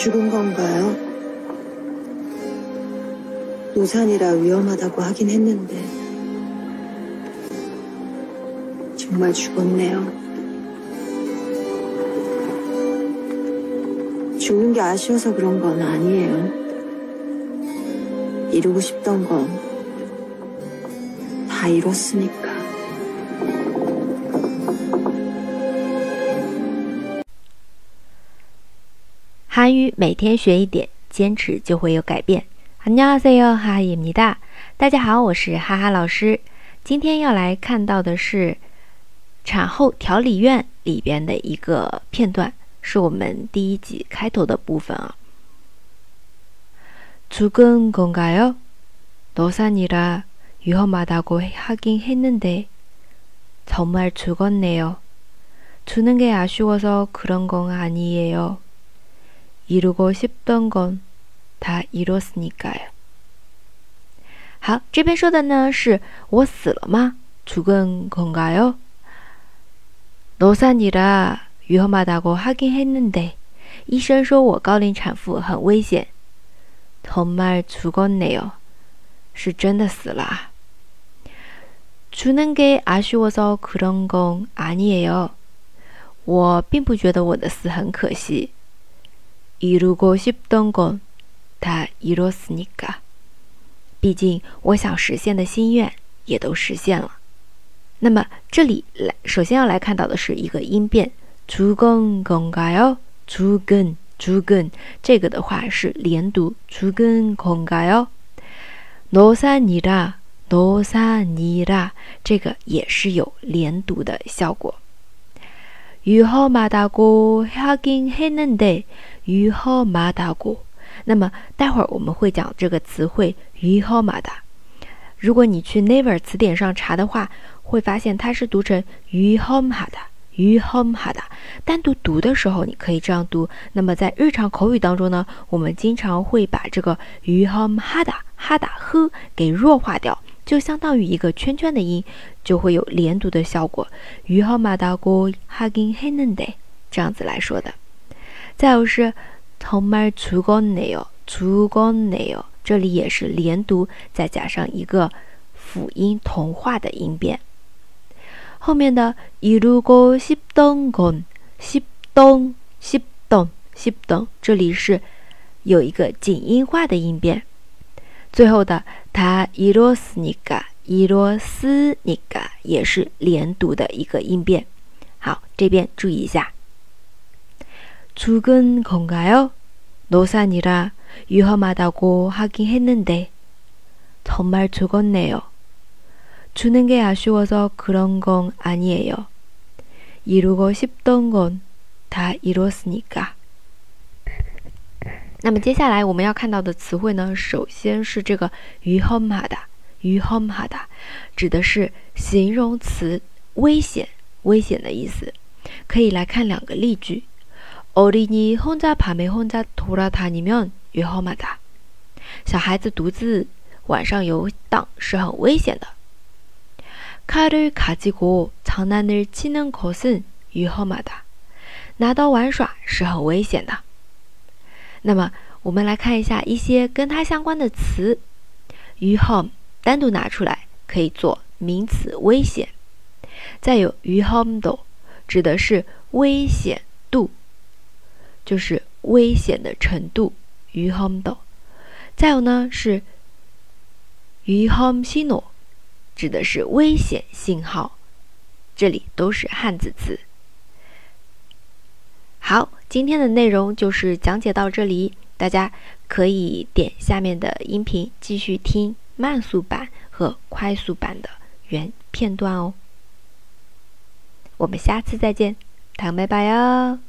죽은 건가요? 노산이라 위험하다고 하긴 했는데 정말 죽었네요. 죽는 게 아쉬워서 그런 건 아니에요. 이루고 싶던 건 다 이뤘으니까. 韩语每天学一点，坚持就会有改变。안녕하세요哈哈입니 다。 大家好，我是哈哈老师。今天要来看到的是产后调理院里边的一个片段，是我们第一集开头的部分啊。죽은건가요노산이라위험하다고하긴했는데정말죽었네요주는게아쉬워서그런건아니에 요。 伊罗个十东公，他伊罗死尼该。好，这边说的呢，是我死了吗？出个公该哟。罗萨尼拉，雨后马大哥哈根很嫩的。医生说我高龄产妇很危险。他妈出个奶哟，是真的死了。出能给阿许我说苦东公阿尼哎哟，我并不觉得我的死很可惜。一路过去东关，他一路死你个。毕竟我想实现的心愿也都实现了。那么这里来，首先要来看到的是一个音变，주근공가 요， 주근주근这个的话是连读，주근공가 요。 노산이라노산이라这个也是有连读的效果。유호마다가헤긴헤는데 于后马达古。那么待会儿我们会讲这个词汇于后马达。如果你去 Naver 词典上查的话，会发现它是读成雨后马达。于 home 哈的单独读的时候，你可以这样读。那么在日常口语当中呢，我们经常会把这个于 home 哈达哈的呵给弱化掉，就相当于一个圈圈的音，就会有连读的效果。于 home 哈的哈根黑嫩的这样子来说的。再有是 tomato gongnio gongnio 这里也是连读再加上一个辅音同化的音变后面的 il ugo si dog homi si si 这里是有一个紧音化的音变最后的 ta il sol ni ga irosnika 也是连读的一个音变好这边注意一下 죽은 건가요? 노산이라 위험하다고 하긴 했는데 정말 죽었네요. 주는 게 아쉬워서 그런 건 아니에요. 이루고 싶던 건 다 이뤘으니까. 那么接下来我们要看到的词汇呢，首先是这个위험하 다， 위험하다指的是形容词危险、危险的意思。可以来看两个例句。 欧利尼轰炸旁边轰炸拖拉塔里面，如何嘛的？小孩子独自晚上游荡是很危险的。卡鲁卡吉国藏南的技能考生如何嘛的？拿刀玩耍是很危险的。那么我们来看一下一些跟它相关的词。如何单独拿出来可以做名词危险？再有如何度，指的是危险度。就是危险的程度。위험 도， 再有呢是위험신 호， 指的是危险信号。这里都是汉字词。好，今天的内容就是讲解到这里，大家可以点下面的音频继续听慢速版和快速版的原片段哦。我们下次再见，糖拜拜哟。